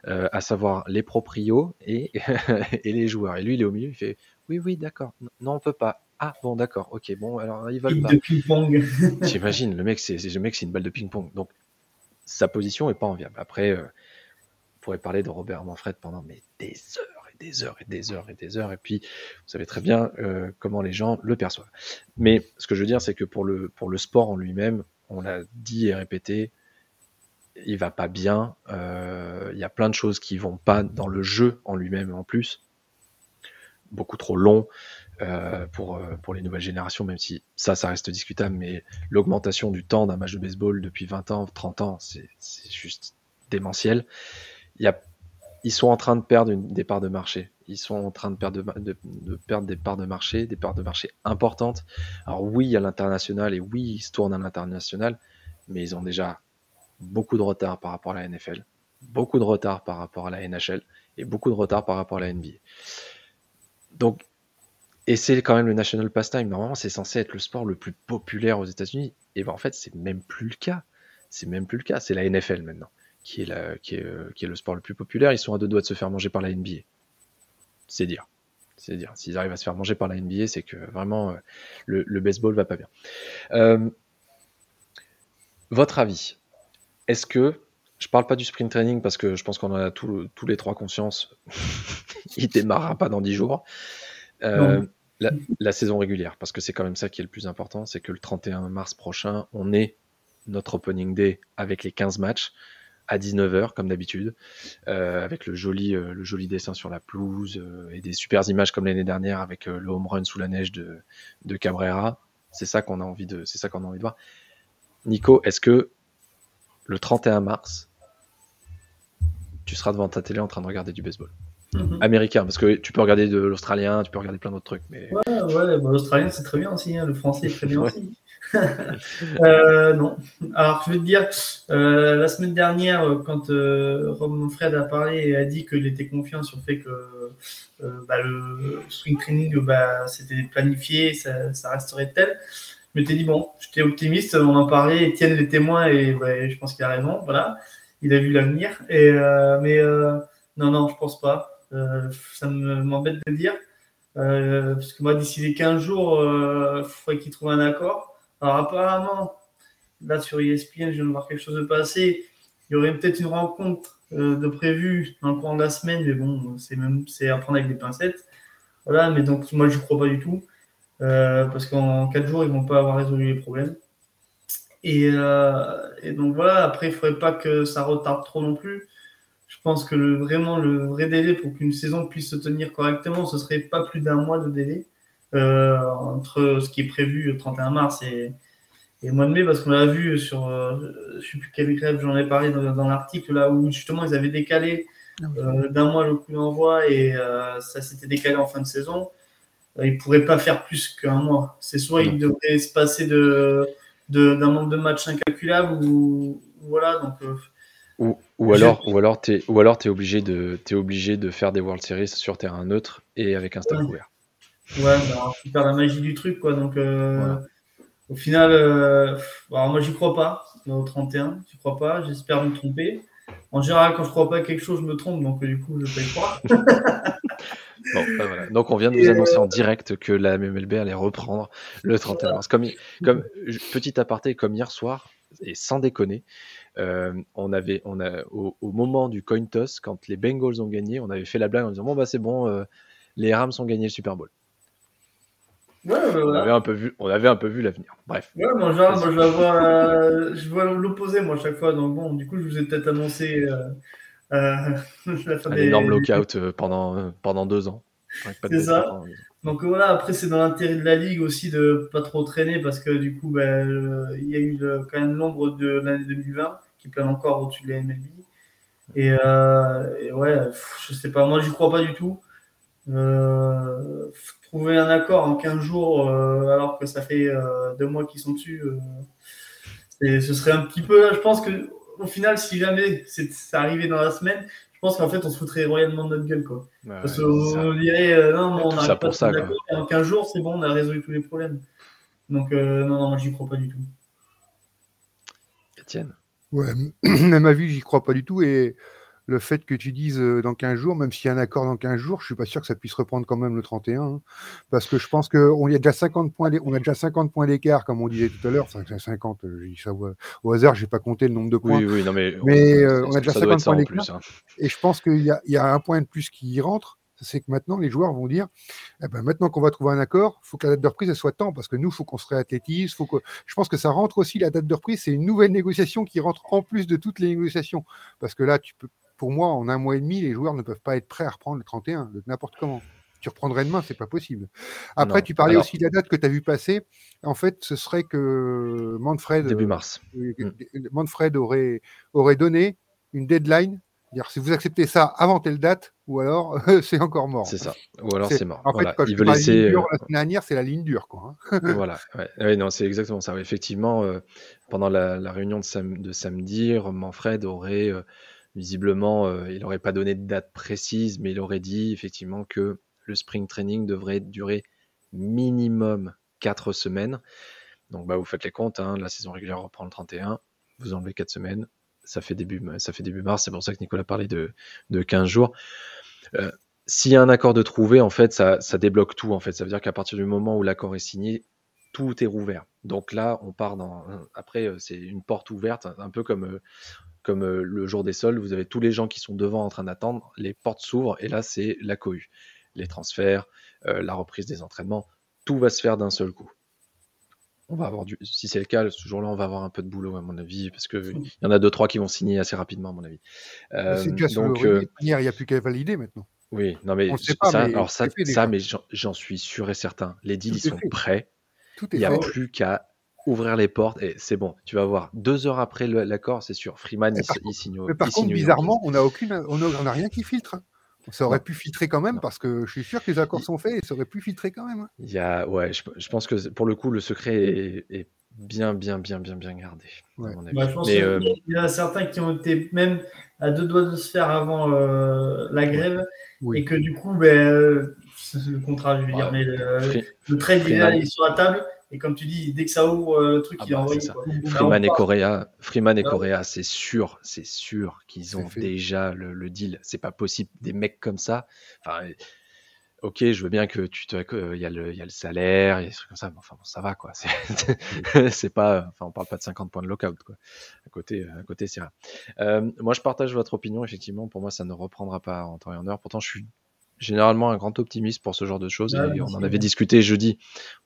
euh, à savoir les proprios et, et les joueurs. Et lui, il est au milieu, il fait oui, oui, d'accord. Non, on peut pas. Ah bon, d'accord. Ok, bon, alors ils veulent pas. J'imagine. Le mec, c'est le mec, c'est une balle de ping-pong. Donc sa position est pas enviable. Après, euh, on pourrait parler de Robert Manfred pendant des heures et des heures et des heures et des heures. Et puis, vous savez très bien euh, comment les gens le perçoivent. Mais ce que je veux dire, c'est que pour le, pour le sport en lui-même, on l'a dit et répété, il va pas bien. Euh, il y a plein de choses qui vont pas dans le jeu en lui-même en plus. Beaucoup trop long. Euh, pour, euh, pour les nouvelles générations, même si ça, ça reste discutable, mais l'augmentation du temps d'un match de baseball depuis 20 ans, 30 ans, c'est juste démentiel. Il y a, ils sont en train de perdre une, des parts de marché. Ils sont en train de perdre, de, de, perdre des parts de marché, des parts de marché importantes. Alors oui, a l'international et oui, ils se tournent à l'international, mais ils ont déjà beaucoup de retard par rapport à la NFL, beaucoup de retard par rapport à la NHL et beaucoup de retard par rapport à la NBA. Donc et c'est quand même le national pastime. Normalement, c'est censé être le sport le plus populaire aux États-Unis. Et ben en fait, c'est même plus le cas. C'est même plus le cas. C'est la NFL maintenant euh, qui est le sport le plus populaire. Ils sont à deux doigts de se faire manger par la NBA. C'est dire. C'est dire. S'ils arrivent à se faire manger par la NBA, c'est que vraiment euh, le, le, baseball va pas bien. Euh, votre avis? Est-ce que je parle pas du sprint training parce que je pense qu'on en a tous les trois conscience. Il démarrera pas dans dix jours. Euh, la, saison régulière, parce que c'est quand même ça qui est le plus important, c'est que le 31 mars prochain, on est notre opening day avec les 15 matchs à 19h comme d'habitude, euh, avec le joli, euh, le joli dessin sur la pelouse et des super images comme l'année dernière avec le home run sous la neige de, de Cabrera. C'est ça qu'on a envie de, c'est ça qu'on a envie de voir. Nico, est-ce que le 31 mars, tu seras devant ta télé en train de regarder du baseball? Mhm. américain, parce que tu peux regarder de l'australien, tu peux regarder plein d'autres trucs. Mais...
Ouais, ouais, bah, l'australien c'est très bien aussi, hein. le français est très bien aussi. euh, non. Alors, je vais te dire, euh, la semaine dernière, quand euh, Rob Fred a parlé et a dit qu'il était confiant sur le fait que bah, le swing training, bah, c'était planifié, ça, ça, resterait tel, je m'étais dit, bon, j'étais optimiste, on en parlait, Étienne les témoins, et je pense qu'il a raison, voilà, il a vu l'avenir. Et, mais non, non, je pense pas. Ça m'embête de dire. parce que moi, d'ici les 15 jours, il faudrait qu'il trouve un accord. Alors apparemment, là sur ESPN, je viens de voir quelque chose de passer. Il y aurait peut-être une rencontre euh, de prévue dans le courant de la semaine, mais bon, c'est même c'est à prendre avec des pincettes. Voilà, mais donc moi je ne crois pas du tout. Euh, parce qu'en 4 jours, ils vont pas avoir résolu les problèmes. Euh, et, donc voilà, après, il ne faudrait pas que ça retarde trop non plus. Je pense que le, vraiment le vrai délai pour qu'une saison puisse se tenir correctement, ce serait pas plus d'un mois de délai. Euh, entre ce qui est prévu le 31 mars et, le mois de mai, parce qu'on l'a vu sur, euh, je ne sais plus quelle grève, j'en ai parlé dans, l'article, là où justement ils avaient décalé ah euh, d'un mois le coup d'envoi et ça s'était décalé en fin de saison. ils ne pourraient pas faire plus qu'un mois. C'est soit il devrait se passer de, d'un nombre de matchs incalculable ou, voilà. Donc,
ou, ou, alors, ou alors tu es, ou alors es obligé de, es obligé de faire des World Series sur terrain neutre et avec un stade ouvert.
Ouais, bah, tu perds la magie du truc, quoi. Donc, euh, au final, euh, alors moi, j'y crois pas. Au 31, j'y crois pas. J'espère me tromper. En général, quand je crois pas à quelque chose, je me trompe. Donc, du coup, je peux y croire.
Bon, bah voilà. Donc on vient de vous annoncer en direct que la MMLB allait reprendre le 31 mars. Comme, comme petit aparté, comme hier soir, et sans déconner, euh, on avait, on a, au, moment du coin toss, quand les Bengals ont gagné, on avait fait la blague en disant bon bah c'est bon, les Rams ont gagné le Super Bowl. On avait un peu vu, on avait un peu vu l'avenir. Bref.
Ouais, moi, genre, moi, je, vois, euh, je vois l'opposé, moi, à chaque fois. Donc, bon, du coup, je vous ai peut-être annoncé euh, euh,
un énorme lockout pendant, pendant deux ans.
C'est ça. Donc, voilà, après, c'est dans l'intérêt de la Ligue aussi de pas trop traîner parce que, du coup, ben, il y a eu quand même l'ombre de l'année 2020 qui plane encore au-dessus de la MLB. Et, et, ouais, je sais pas, moi, j'y crois pas du tout. Euh, trouver un accord en 15 jours euh, alors que ça fait euh, deux mois qu'ils sont dessus, ce serait un petit peu, je pense que au final, si jamais c'est arrivé dans la semaine, pense qu'en fait, on se foutrait royalement de notre gueule. Quoi. Parce qu'on dirait, non, on n'arrive pas ça, d'accord. En 15 jours, c'est bon, on a résolu tous les problèmes. Donc, non, non, moi, j'y crois pas du tout.
Étienne?
Ouais, même à vie, j'y crois pas du tout. Et le fait que tu dises dans 15 jours, même s'il y a un accord dans 15 jours, je suis pas sûr que ça puisse reprendre quand même le 31. Hein. parce que je pense qu'on a déjà 50 points, on a déjà 50 points d'écart, comme on disait tout à l'heure. Enfin, 50, je dis ça au hasard, j'ai pas compté le nombre de points.
Oui, oui, non, mais,
mais on, a déjà 50 points d'écart. Hein. Et je pense qu'il y, y, a un point de plus qui rentre, c'est que maintenant, les joueurs vont dire eh ben, maintenant qu'on va trouver un accord, il faut que la date de reprise elle soit temps, parce que nous, il faut qu'on se réathlétise. Faut que... Je pense que ça rentre aussi, la date de reprise, c'est une nouvelle négociation qui rentre en plus de toutes les négociations. Parce que là, tu peux pour moi, en un mois et demi, les joueurs ne peuvent pas être prêts à reprendre le 31, de n'importe comment. Tu reprendrais demain, c'est pas possible. Après, tu parlais aussi de la date que tu as vu passer. En fait, ce serait que Manfred,
début mars.
Euh, mm. Manfred aurait, aurait donné une deadline. Si vous acceptez ça avant telle date, ou alors c'est encore mort.
C'est ça. Ou alors c'est mort.
En fait, quand il veut laisser. Dure, la semaine dernière, c'est la ligne dure, quoi.
Hein. voilà. Ouais. non, c'est exactement ça. Effectivement, euh, pendant la, réunion de, de samedi, Manfred aurait euh, Visiblement, euh, il n'aurait pas donné de date précise, mais il aurait dit effectivement que le spring training devrait durer minimum 4 semaines. Donc bah, vous faites les comptes, hein, la saison régulière reprend le 31, vous enlevez 4 semaines, ça fait début, ça fait début mars, c'est pour ça que Nicolas parlait de, de 15 jours. Euh, s'il y a un accord de trouver, en fait, ça, ça débloque tout. En fait, ça veut dire qu'à partir du moment où l'accord est signé, tout est rouvert. Donc là, on part dans. Après, euh, c'est une porte ouverte, un peu comme comme euh, le jour des soldes, vous avez tous les gens qui sont devant en train d'attendre, les portes s'ouvrent et là c'est la cohue. Les transferts, euh, la reprise des entraînements, tout va se faire d'un seul coup. On va avoir du, si c'est le cas, ce jour-là, on va avoir un peu de boulot à mon avis, parce que il y en a deux trois qui vont signer assez rapidement à mon avis.
Euh, donc, il n'y a plus qu'à valider maintenant.
Oui, non mais, ça, alors ça, ça mais j'en suis sûr et certain. Les deals ils sont prêts. il n'y a plus qu'à ouvrir les portes et c'est bon. Tu vas voir. Deux heures après l'accord, c'est sûr. Freeman, il, il, signe.
Mais par contre, bizarrement, on n'a aucune, on a, rien qui filtre. Ça aurait pu filtrer quand même parce que je suis sûr que les accords sont faits et ça aurait pu filtrer quand même.
Il y a, ouais, je, pense que pour le coup, le secret est, bien, bien, bien, bien, bien gardé.
Ouais.
Bah, je pense
Mais,
qu'il
euh,
y en a certains qui ont été même à deux doigts de se faire avant euh, la grève
Oui.
et que du coup, ben, euh, le contrat, je veux dire, mais le,
Free-
le trade il
Freeman.
il est sur la table et comme tu dis, dès que ça ouvre euh, le truc,
Ah
il est
bah,
envoyé. quoi.
Freeman et Correa, Freeman et
Ah.
Correa, c'est sûr, c'est sûr qu'ils ont déjà le, le deal. C'est pas possible. Des mecs comme ça. Enfin, euh, ok, je veux bien que tu te, que, il y a le, il y a le salaire, il y a des trucs comme ça. Mais enfin, bon, ça va quoi. C'est, c'est pas, enfin, on parle pas de 50 points de lockout quoi. À côté, à côté, c'est rien. Euh, moi, je partage votre opinion. Effectivement, pour moi, ça ne reprendra pas en temps et en heure. Pourtant, je suis généralement un grand optimiste pour ce genre de choses.
Ouais,
et
bien
on en avait discuté jeudi.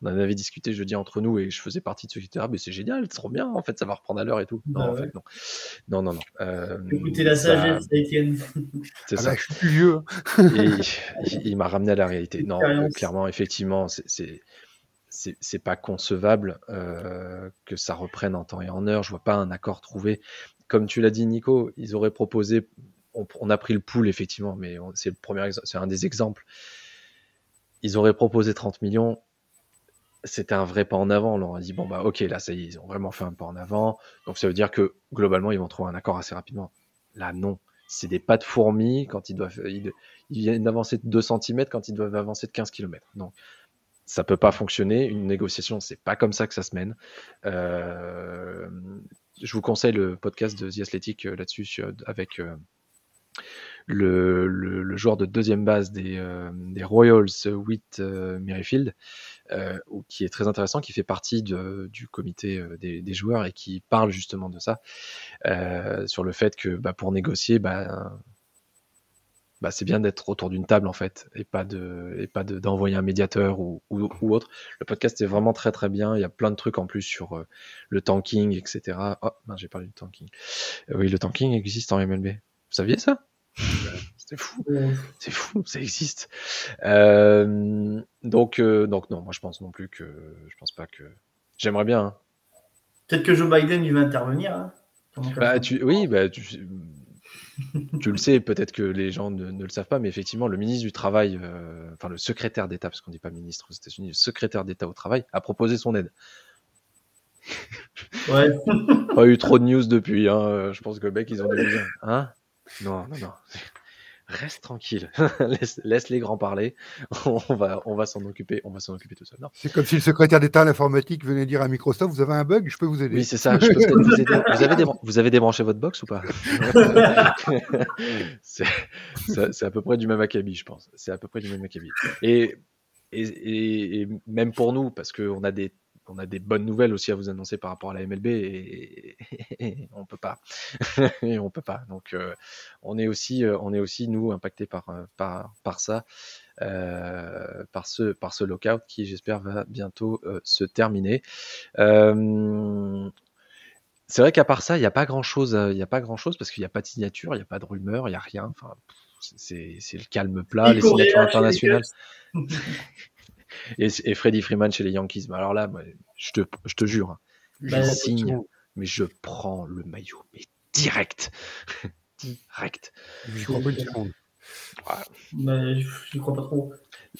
On en avait discuté jeudi entre nous et je faisais partie de ceux qui étaient ah, mais c'est génial, c'est trop bien. En fait, ça va reprendre à l'heure et tout. Non,
Bah
en
ouais.
fait, non. Non, non, non. Euh,
Écoutez la
ça-
sagesse, Étienne.
C'est
Ah
ça.
bah, je suis plus vieux.
Et il, il m'a ramené à la réalité. Non, euh, clairement, effectivement, c'est- c'est c'est c'est pas concevable euh, que ça reprenne en temps et en heure. Je vois pas un accord trouvé. Comme tu l'as dit, Nico, ils auraient proposé. On, a pris le pool effectivement, mais c'est le premier, c'est un des exemples. Ils auraient proposé 30 millions. C'était un vrai pas en avant. On a dit bon bah ok là ça y est, ils ont vraiment fait un pas en avant. Donc ça veut dire que globalement ils vont trouver un accord assez rapidement. Là non, c'est des pas de fourmis quand ils doivent ils, viennent d'avancer de 2 cm quand ils doivent avancer de 15 km. Donc ça peut pas fonctionner. Une négociation, c'est pas comme ça que ça se mène. Euh, je vous conseille le podcast de The Athletic euh, là-dessus avec euh, le, joueur de deuxième base des, euh, Royals, Whit euh, Merrifield, euh, qui est très intéressant, qui fait partie du comité euh, des, joueurs et qui parle justement de ça, sur le fait que bah, pour négocier, bah, bah, c'est bien d'être autour d'une table en fait et pas d'envoyer un médiateur ou, autre. Le podcast est vraiment très très bien. Il y a plein de trucs en plus sur le tanking, etc. Oh, j'ai parlé du tanking. Oui, le tanking existe en MLB. Vous saviez ça? C'est fou, c'est fou, ça existe. Euh, donc euh, donc non, moi je pense non plus que je pense pas que j'aimerais bien. hein.
Peut-être que Joe Biden il va intervenir. hein. Comment ça
Bah, tu, oui, bah, tu, tu le sais, peut-être que les gens ne, ne le savent pas, mais effectivement, le ministre du Travail, euh, enfin le secrétaire d'État, parce qu'on dit pas ministre aux États-Unis, le secrétaire d'État au Travail, a proposé son aide.
Ouais.
Pas eu trop de news depuis, hein. euh, je pense que le mec, ils ont dire, hein? Non, non, non. Reste tranquille, laisse, laisse les grands parler. On va, on va s'en occuper, on va s'en occuper tout seul. Non.
C'est comme si le secrétaire d'État à l'informatique venait dire à Microsoft Vous avez un bug, je peux vous aider.
Oui, c'est ça. Je peux peut-être vous aider. Vous avez, débran- vous avez débranché votre box ou pas? C'est à peu près du même acabit, je pense. C'est à peu près du même acabit. Et, et, et, et même pour nous, parce qu'on a des on a des bonnes nouvelles aussi à vous annoncer par rapport à la MLB et, et on peut pas et on peut pas donc euh, on est aussi euh, on est aussi nous impactés par euh, par par ça euh, par ce par ce lockout qui j'espère va bientôt se terminer c'est vrai qu'à part ça, il n'y a pas grand chose, il n'y a pas grand chose parce qu'il n'y a pas de signature, il n'y a pas de rumeur, il n'y a rien. Enfin, c'est c'est le calme plat, les signatures internationales. Et, et Freddie Freeman chez les Yankees. Mais alors là, moi, je te, je te jure, hein, je signe, mais je prends le maillot, mais direct, direct.
Je crois pas une.
Mais je n'y crois pas trop.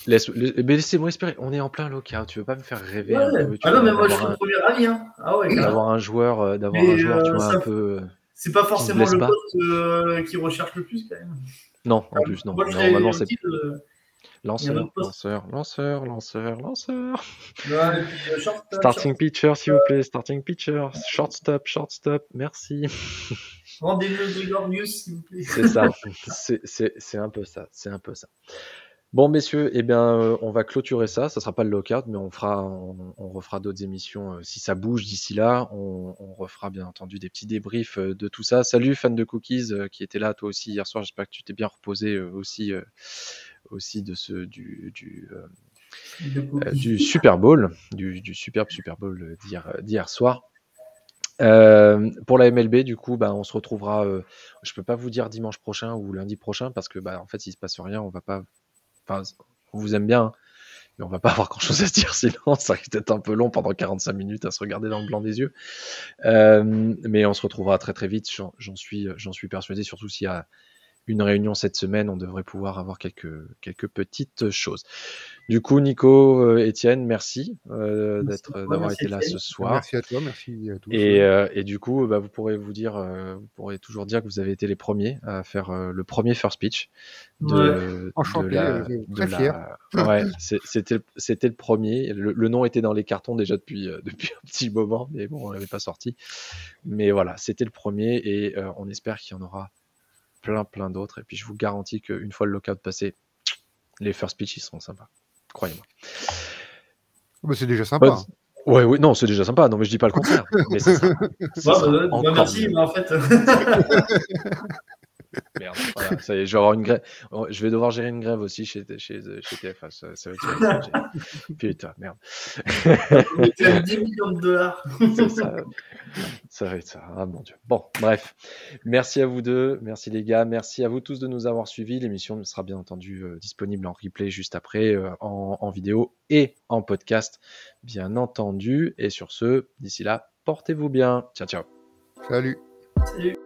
Laisse, laissez-moi espérer. On est en plein lockout. Tu veux pas me faire rêver
Ouais.
un peu, tu
Ah non, mais moi je suis le
un-
premier avis. Hein. Ah ouais,
d'avoir un joueur, euh, d'avoir
Mais,
un joueur, tu
euh,
vois,
ça-
un peu.
C'est pas forcément le poste euh, qui recherche le plus quand même.
Non, en plus, non.
Moi
Normalement, c'est
euh,
lanceur, lanceur, lanceur, lanceur, lanceur.
ouais, et puis, short,
Starting
short.
pitcher, s'il vous plaît. Starting pitcher. Shortstop, shortstop. Merci.
Rendez-le Gregorius, s'il vous plaît.
C'est ça. C'est- un peu ça. C'est un peu ça. Bon, messieurs, eh bien, euh, on va clôturer ça. Ça sera pas le lockout, mais on fera, on, on refera d'autres émissions euh, si ça bouge d'ici là. On, on refera bien entendu des petits débriefs euh, de tout ça. Salut, fan de cookies qui était là toi aussi hier soir. J'espère que tu t'es bien reposé aussi, aussi de ce du, du, euh, du Super Bowl, du, du superbe Super Bowl d'hier d'hier soir. Euh, pour la MLB, du coup, bah, on se retrouvera. euh, je peux pas vous dire dimanche prochain ou lundi prochain parce que, bah, en fait, s'il se passe rien, on va pas. Enfin, on vous aime bien, hein, mais on va pas avoir grand chose à se dire sinon ça risque d'être un peu long pendant 45 minutes à se regarder dans le blanc des yeux. Euh, mais on se retrouvera très très vite, j'en j'en suis, j'en suis persuadé, surtout s'il y a une réunion cette semaine, on devrait pouvoir avoir quelques, quelques petites choses. Du coup, Nico, euh, Étienne, merci, euh, d'être, d'avoir été là ce soir.
Merci à toi, merci à tous.
Et, euh, et du coup, bah, vous pourrez vous dire, euh, vous pourrez toujours dire que vous avez été les premiers à faire le premier first pitch de, de
Enchanté,
la, de
très
la-
fier.
Ouais, c'était, c'était le premier. Le, le nom était dans les cartons déjà depuis, depuis un petit moment, mais bon, on l'avait pas sorti. Mais voilà, c'était le premier et on espère qu'il y en aura plein, plein d'autres. Et puis, je vous garantis qu'une fois le lockout passé, les first pitch, ils seront sympas. Croyez-moi.
Bah, c'est déjà sympa.
Ouais, Ouais, oui, non, c'est déjà sympa. Non, mais je dis pas le contraire. mais c'est
bah, bah, merci,
mieux.
mais en fait.
Merde, voilà, ça y est, je vais avoir une grève. Oh, Je vais devoir gérer une grève aussi chez, chez, chez TF1. Ça, ça va être Putain, merde.
on est quand même 10 millions de dollars.
Ça va être ça. Ah mon dieu. Bon, bref. Merci à vous deux. Merci les gars. Merci à vous tous de nous avoir suivis. L'émission sera bien entendu euh, disponible en replay juste après, euh, en, en vidéo et en podcast, bien entendu. Et sur ce, d'ici là, portez-vous bien. Ciao, ciao.
Salut.
Salut.